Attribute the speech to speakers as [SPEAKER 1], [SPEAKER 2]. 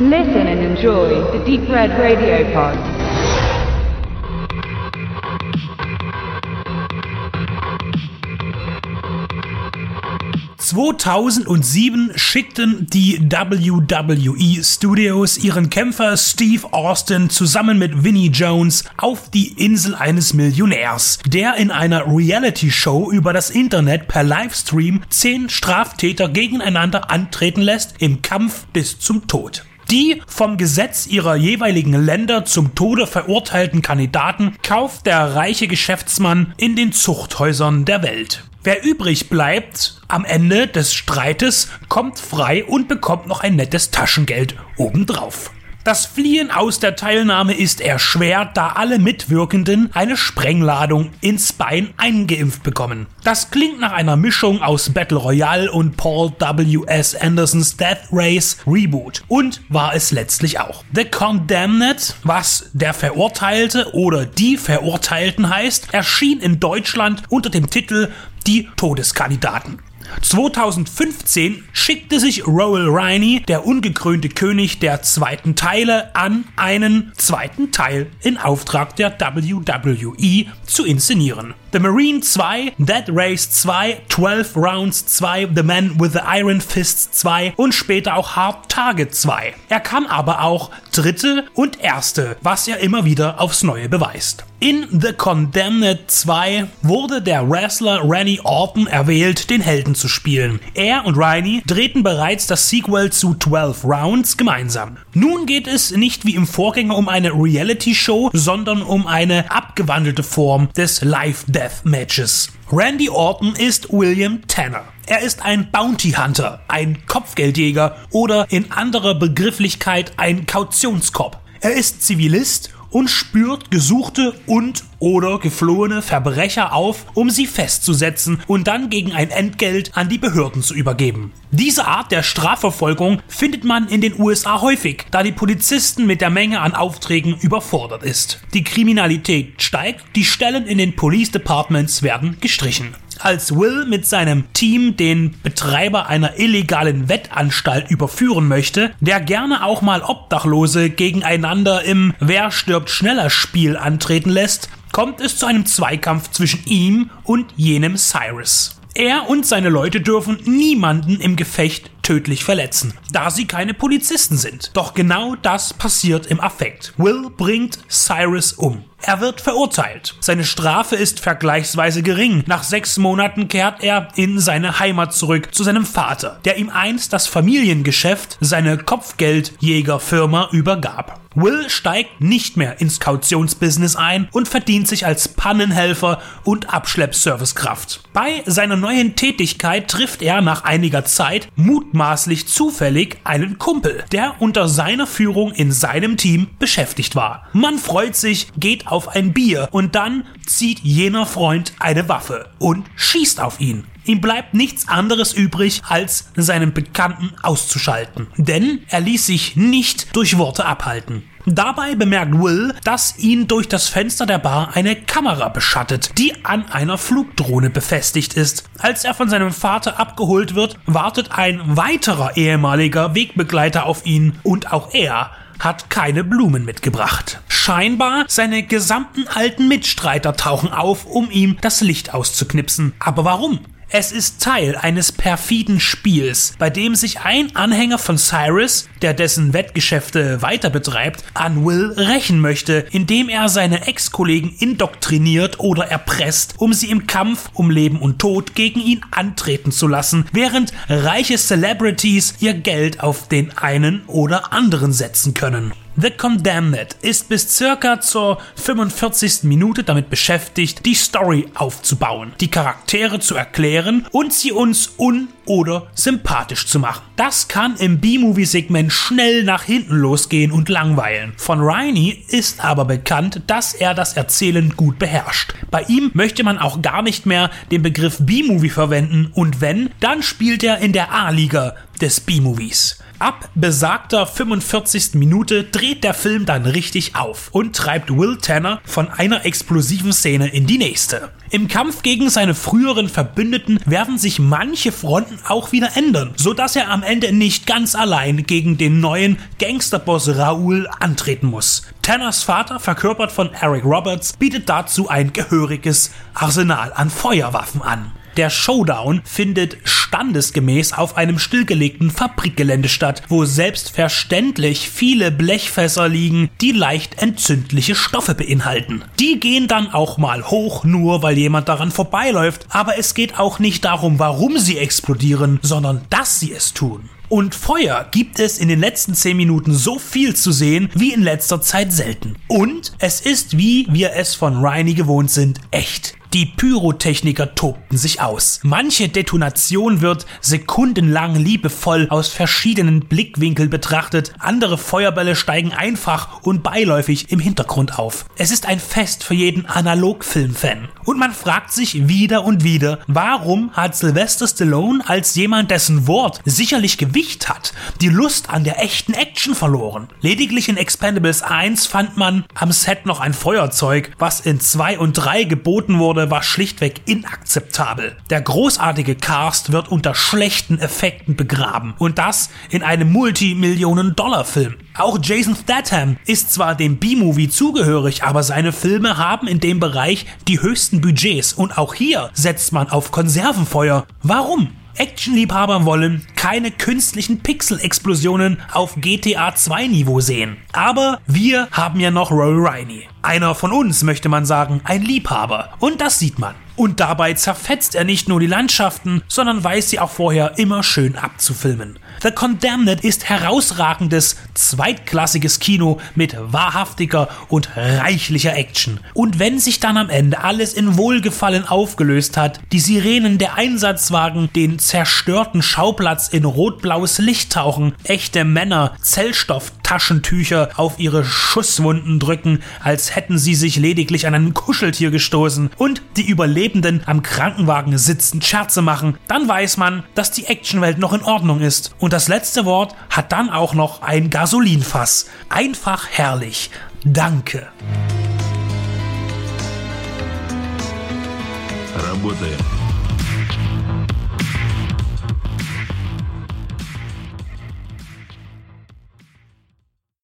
[SPEAKER 1] Listen and enjoy the Deep Red Radio Pod.
[SPEAKER 2] 2007 schickten die WWE Studios ihren Kämpfer Steve Austin zusammen mit Vinnie Jones auf die Insel eines Millionärs, der in einer Reality-Show über das Internet per Livestream zehn Straftäter gegeneinander antreten lässt im Kampf bis zum Tod. Die vom Gesetz ihrer jeweiligen Länder zum Tode verurteilten Kandidaten kauft der reiche Geschäftsmann in den Zuchthäusern der Welt. Wer übrig bleibt am Ende des Streites, kommt frei und bekommt noch ein nettes Taschengeld obendrauf. Das Fliehen aus der Teilnahme ist erschwert, da alle Mitwirkenden eine Sprengladung ins Bein eingeimpft bekommen. Das klingt nach einer Mischung aus Battle Royale und Paul W.S. Andersons Death Race Reboot und war es letztlich auch. The Condemned, was der Verurteilte oder die Verurteilten heißt, erschien in Deutschland unter dem Titel Die Todeskandidaten. 2015 schickte sich Rowell Riney, der ungekrönte König der zweiten Teile, an, einen zweiten Teil in Auftrag der WWE zu inszenieren. The Marine 2, Dead Race 2, 12 Rounds 2, The Man with the Iron Fists 2 und später auch Hard Target 2. Er kann aber auch dritte und erste, was er immer wieder aufs Neue beweist. In The Condemned 2 wurde der Wrestler Randy Orton erwählt, den Helden zu spielen. Er und Riley drehten bereits das Sequel zu 12 Rounds gemeinsam. Nun geht es nicht wie im Vorgänger um eine Reality-Show, sondern um eine abgewandelte Form des Live-Death-Matches. Randy Orton ist William Tanner. Er ist ein Bounty Hunter, ein Kopfgeldjäger oder in anderer Begrifflichkeit ein Kautionskopf. Er ist Zivilist und spürt gesuchte und oder geflohene Verbrecher auf, um sie festzusetzen und dann gegen ein Entgelt an die Behörden zu übergeben. Diese Art der Strafverfolgung findet man in den USA häufig, da die Polizisten mit der Menge an Aufträgen überfordert ist. Die Kriminalität steigt, die Stellen in den Police Departments werden gestrichen. Als Will mit seinem Team den Betreiber einer illegalen Wettanstalt überführen möchte, der gerne auch mal Obdachlose gegeneinander im Wer stirbt schneller Spiel antreten lässt, kommt es zu einem Zweikampf zwischen ihm und jenem Cyrus. Er und seine Leute dürfen niemanden im Gefecht tödlich verletzen, da sie keine Polizisten sind. Doch genau das passiert im Affekt. Will bringt Cyrus um. Er wird verurteilt. Seine Strafe ist vergleichsweise gering. Nach sechs Monaten kehrt er in seine Heimat zurück zu seinem Vater, der ihm einst das Familiengeschäft, seine Kopfgeldjägerfirma, übergab. Will steigt nicht mehr ins Kautionsbusiness ein und verdient sich als Pannenhelfer und Abschleppservicekraft. Bei seiner neuen Tätigkeit trifft er nach einiger Zeit mutmaßlich zufällig einen Kumpel, der unter seiner Führung in seinem Team beschäftigt war. Man freut sich, geht auf ein Bier und dann zieht jener Freund eine Waffe und schießt auf ihn. Ihm bleibt nichts anderes übrig, als seinen Bekannten auszuschalten. Denn er ließ sich nicht durch Worte abhalten. Dabei bemerkt Will, dass ihn durch das Fenster der Bar eine Kamera beschattet, die an einer Flugdrohne befestigt ist. Als er von seinem Vater abgeholt wird, wartet ein weiterer ehemaliger Wegbegleiter auf ihn und auch er hat keine Blumen mitgebracht. Scheinbar seine gesamten alten Mitstreiter tauchen auf, um ihm das Licht auszuknipsen. Aber warum? Es ist Teil eines perfiden Spiels, bei dem sich ein Anhänger von Cyrus, der dessen Wettgeschäfte weiter betreibt, an Will rächen möchte, indem er seine Ex-Kollegen indoktriniert oder erpresst, um sie im Kampf um Leben und Tod gegen ihn antreten zu lassen, während reiche Celebrities ihr Geld auf den einen oder anderen setzen können. The Condemned ist bis circa zur 45. Minute damit beschäftigt, die Story aufzubauen, die Charaktere zu erklären und sie uns un- oder sympathisch zu machen. Das kann im B-Movie-Segment schnell nach hinten losgehen und langweilen. Von Riney ist aber bekannt, dass er das Erzählen gut beherrscht. Bei ihm möchte man auch gar nicht mehr den Begriff B-Movie verwenden und wenn, dann spielt er in der A-Liga des B-Movies. Ab besagter 45. Minute dreht der Film dann richtig auf und treibt Will Tanner von einer explosiven Szene in die nächste. Im Kampf gegen seine früheren Verbündeten werden sich manche Fronten auch wieder ändern, sodass er am Ende nicht ganz allein gegen den neuen Gangsterboss Raoul antreten muss. Tanners Vater, verkörpert von Eric Roberts, bietet dazu ein gehöriges Arsenal an Feuerwaffen an. Der Showdown findet standesgemäß auf einem stillgelegten Fabrikgelände statt, wo selbstverständlich viele Blechfässer liegen, die leicht entzündliche Stoffe beinhalten. Die gehen dann auch mal hoch, nur weil jemand daran vorbeiläuft, aber es geht auch nicht darum, warum sie explodieren, sondern dass sie es tun. Und Feuer gibt es in den letzten 10 Minuten so viel zu sehen wie in letzter Zeit selten. Und es ist, wie wir es von Riney gewohnt sind, echt. Die Pyrotechniker tobten sich aus. Manche Detonation wird sekundenlang liebevoll aus verschiedenen Blickwinkeln betrachtet, andere Feuerbälle steigen einfach und beiläufig im Hintergrund auf. Es ist ein Fest für jeden Analogfilmfan. Und man fragt sich wieder und wieder, warum hat Sylvester Stallone als jemand, dessen Wort sicherlich Gewicht hat, die Lust an der echten Action verloren? Lediglich in Expendables 1 fand man am Set noch ein Feuerzeug, was in 2 und 3 geboten wurde war schlichtweg inakzeptabel. Der großartige Cast wird unter schlechten Effekten begraben und das in einem Multimillionen-Dollar-Film. Auch Jason Statham ist zwar dem B-Movie zugehörig, aber seine Filme haben in dem Bereich die höchsten Budgets und auch hier setzt man auf Konservenfeuer. Warum? Actionliebhaber wollen keine künstlichen Pixel-Explosionen auf GTA 2 Niveau sehen. Aber wir haben ja noch Roy Riney. Einer von uns, möchte man sagen, ein Liebhaber. Und das sieht man. Und dabei zerfetzt er nicht nur die Landschaften, sondern weiß sie auch vorher immer schön abzufilmen. The Condemned ist herausragendes, zweitklassiges Kino mit wahrhaftiger und reichlicher Action. Und wenn sich dann am Ende alles in Wohlgefallen aufgelöst hat, die Sirenen der Einsatzwagen den zerstörten Schauplatz in rot-blaues Licht tauchen, echte Männer Zellstofftaschentücher auf ihre Schusswunden drücken, als hätten sie sich lediglich an ein Kuscheltier gestoßen und die Überlebenden am Krankenwagen sitzend Scherze machen, dann weiß man, dass die Actionwelt noch in Ordnung ist und und das letzte Wort hat dann auch noch ein Gasolinfass. Einfach herrlich. Danke. Работаем.